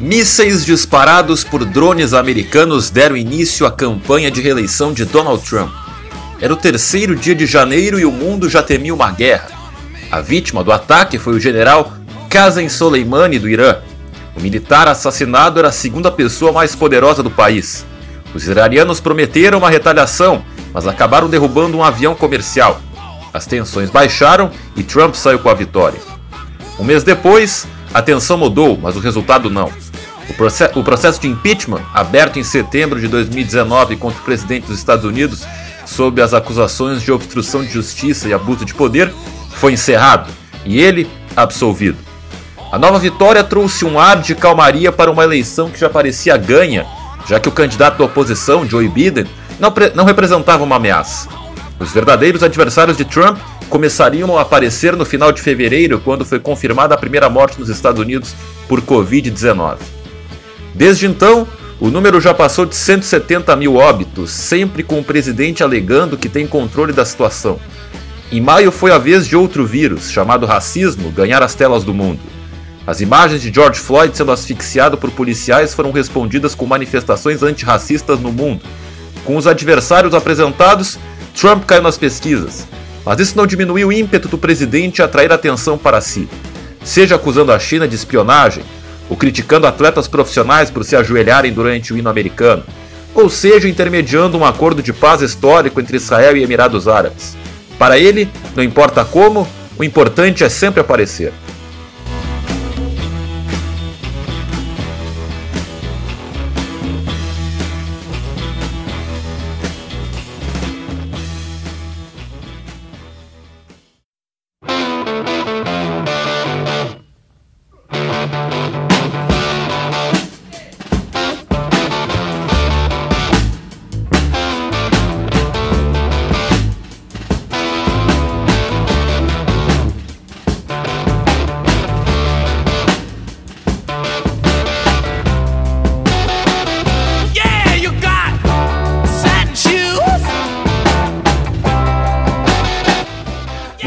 Mísseis disparados por drones americanos deram início à campanha de reeleição de Donald Trump. Era o terceiro dia de janeiro e o mundo já temia uma guerra. A vítima do ataque foi o general Qasem Soleimani do Irã. O militar assassinado era a segunda pessoa mais poderosa do país. Os iranianos prometeram uma retaliação, mas acabaram derrubando um avião comercial. As tensões baixaram e Trump saiu com a vitória. Um mês depois, a tensão mudou, mas o resultado não. O, processo de impeachment, aberto em setembro de 2019 contra o presidente dos Estados Unidos, sob as acusações de obstrução de justiça e abuso de poder, foi encerrado e ele absolvido. A nova vitória trouxe um ar de calmaria para uma eleição que já parecia ganha, já que o candidato da oposição, Joe Biden, não, não representava uma ameaça. Os verdadeiros adversários de Trump começariam a aparecer no final de fevereiro, quando foi confirmada a primeira morte nos Estados Unidos por Covid-19. Desde então, o número já passou de 170 mil óbitos, sempre com o presidente alegando que tem controle da situação. Em maio foi a vez de outro vírus, chamado racismo, ganhar as telas do mundo. As imagens de George Floyd sendo asfixiado por policiais foram respondidas com manifestações antirracistas no mundo. Com os adversários apresentados, Trump caiu nas pesquisas. Mas isso não diminuiu o ímpeto do presidente a atrair atenção para si. Seja acusando a China de espionagem, ou criticando atletas profissionais por se ajoelharem durante o hino americano, ou seja, intermediando um acordo de paz histórico entre Israel e Emirados Árabes. Para ele, não importa como, o importante é sempre aparecer.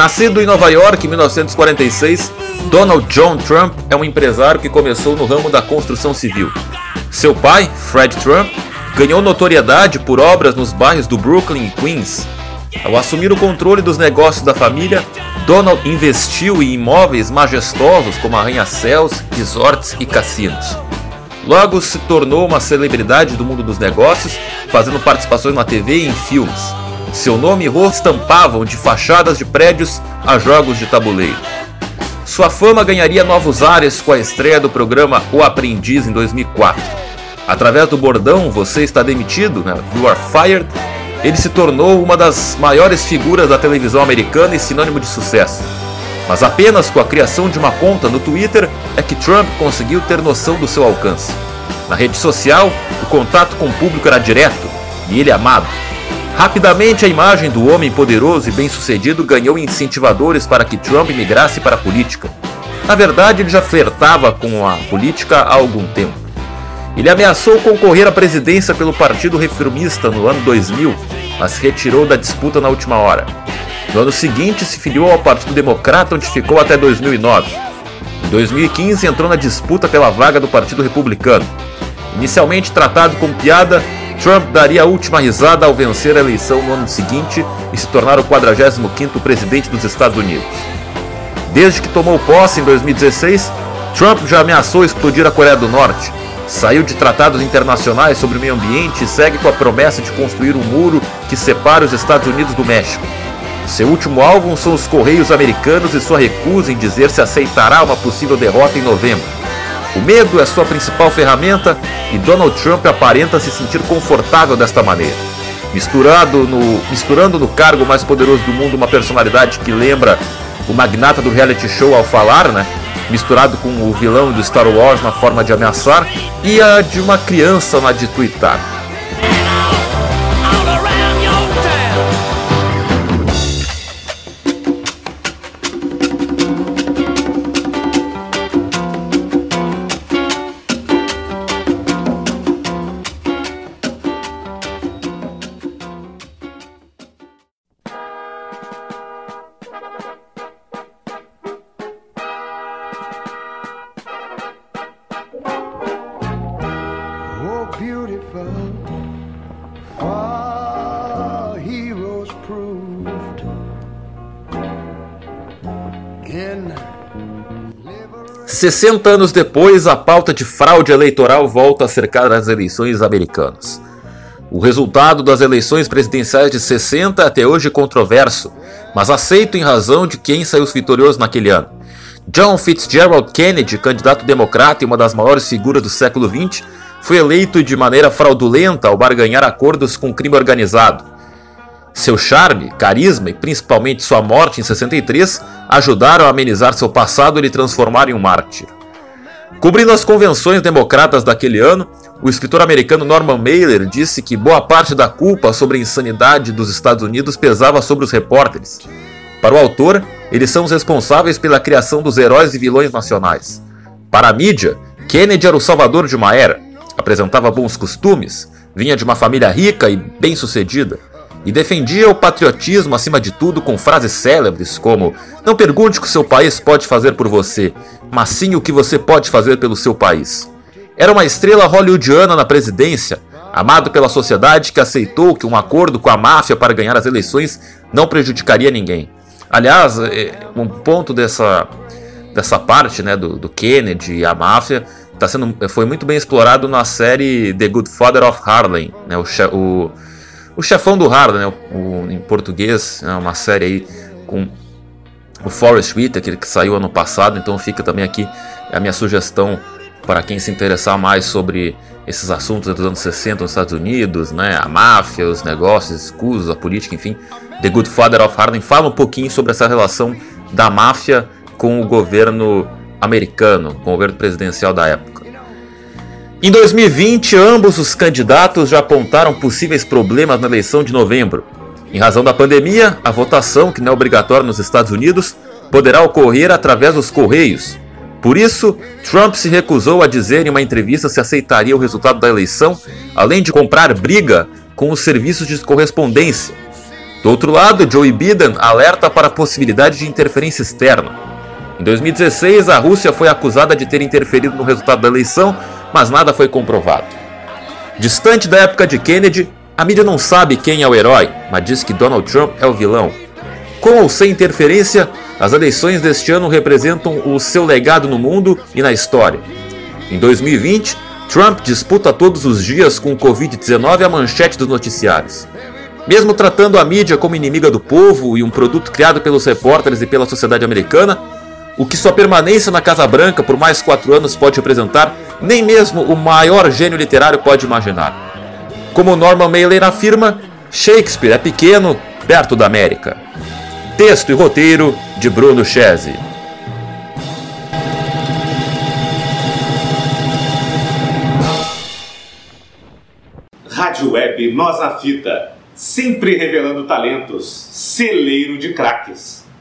Nascido em Nova York em 1946, Donald John Trump é um empresário que começou no ramo da construção civil. Seu pai, Fred Trump, ganhou notoriedade por obras nos bairros do Brooklyn e Queens. Ao assumir o controle dos negócios da família, Donald investiu em imóveis majestosos como arranha-céus, resorts e cassinos. Logo se tornou uma celebridade do mundo dos negócios, fazendo participações na TV e em filmes. Seu nome e rosto estampavam de fachadas de prédios a jogos de tabuleiro. Sua fama ganharia novos ares com a estreia do programa O Aprendiz em 2004. Através do bordão Você está demitido, né? You are fired, ele se tornou uma das maiores figuras da televisão americana e sinônimo de sucesso. Mas apenas com a criação de uma conta no Twitter é que Trump conseguiu ter noção do seu alcance. Na rede social, o contato com o público era direto e ele amado. Rapidamente, a imagem do homem poderoso e bem-sucedido ganhou incentivadores para que Trump migrasse para a política. Na verdade, ele já flertava com a política há algum tempo. Ele ameaçou concorrer à presidência pelo Partido Reformista no ano 2000, mas se retirou da disputa na última hora. No ano seguinte, se filiou ao Partido Democrata, onde ficou até 2009. Em 2015, entrou na disputa pela vaga do Partido Republicano. Inicialmente tratado como piada, Trump daria a última risada ao vencer a eleição no ano seguinte e se tornar o 45º presidente dos Estados Unidos. Desde que tomou posse em 2016, Trump já ameaçou explodir a Coreia do Norte, saiu de tratados internacionais sobre o meio ambiente e segue com a promessa de construir um muro que separe os Estados Unidos do México. Seu último alvo são os Correios americanos e sua recusa em dizer se aceitará uma possível derrota em novembro. O medo é sua principal ferramenta e Donald Trump aparenta se sentir confortável desta maneira. Misturado no, misturando no cargo mais poderoso do mundo uma personalidade que lembra o magnata do reality show ao falar, né? Misturado com o vilão do Star Wars na forma de ameaçar e a de uma criança na de twittar. 60 anos depois, a pauta de fraude eleitoral volta a cercar as eleições americanas. O resultado das eleições presidenciais de 60 é até hoje controverso, mas aceito em razão de quem saiu vitorioso naquele ano. John Fitzgerald Kennedy, candidato democrata e uma das maiores figuras do século XX, foi eleito de maneira fraudulenta ao barganhar acordos com crime organizado. Seu charme, carisma e principalmente sua morte em 63 ajudaram a amenizar seu passado e lhe transformar em um mártir. Cobrindo as convenções democratas daquele ano, o escritor americano Norman Mailer disse que boa parte da culpa sobre a insanidade dos Estados Unidos pesava sobre os repórteres. Para o autor, eles são os responsáveis pela criação dos heróis e vilões nacionais. Para a mídia, Kennedy era o salvador de uma era, apresentava bons costumes, vinha de uma família rica e bem-sucedida e defendia o patriotismo acima de tudo com frases célebres como: Não pergunte o que seu país pode fazer por você, mas sim o que você pode fazer pelo seu país. Era uma estrela hollywoodiana na presidência, amado pela sociedade que aceitou que um acordo com a máfia para ganhar as eleições não prejudicaria ninguém. Aliás, é, um ponto dessa, dessa parte né, do, do Kennedy a máfia tá sendo, foi muito bem explorado na série The Good Father of Harlem, né, o, o o Chefão do Harlem, né, o, em português, é uma série aí com o Forrest Whitaker que saiu ano passado, então fica também aqui a minha sugestão para quem se interessar mais sobre esses assuntos dos anos 60 nos Estados Unidos, né, a máfia, os negócios escusos, a política, enfim. The Good Father of Harlem fala um pouquinho sobre essa relação da máfia com o governo americano, com o governo presidencial da época. Em 2020, ambos os candidatos já apontaram possíveis problemas na eleição de novembro. Em razão da pandemia, a votação, que não é obrigatória nos Estados Unidos, poderá ocorrer através dos correios. Por isso, Trump se recusou a dizer em uma entrevista se aceitaria o resultado da eleição, além de comprar briga com os serviços de correspondência. Do outro lado, Joe Biden alerta para a possibilidade de interferência externa. Em 2016, a Rússia foi acusada de ter interferido no resultado da eleição mas nada foi comprovado. Distante da época de Kennedy, a mídia não sabe quem é o herói, mas diz que Donald Trump é o vilão. Com ou sem interferência, as eleições deste ano representam o seu legado no mundo e na história. Em 2020, Trump disputa todos os dias com o Covid-19 a manchete dos noticiários. Mesmo tratando a mídia como inimiga do povo e um produto criado pelos repórteres e pela sociedade americana, o que sua permanência na Casa Branca por mais quatro anos pode representar, nem mesmo o maior gênio literário pode imaginar. Como Norman Mailer afirma, Shakespeare é pequeno perto da América. Texto e roteiro de Bruno Chese. Rádio Web Nós na Fita, sempre revelando talentos, celeiro de craques.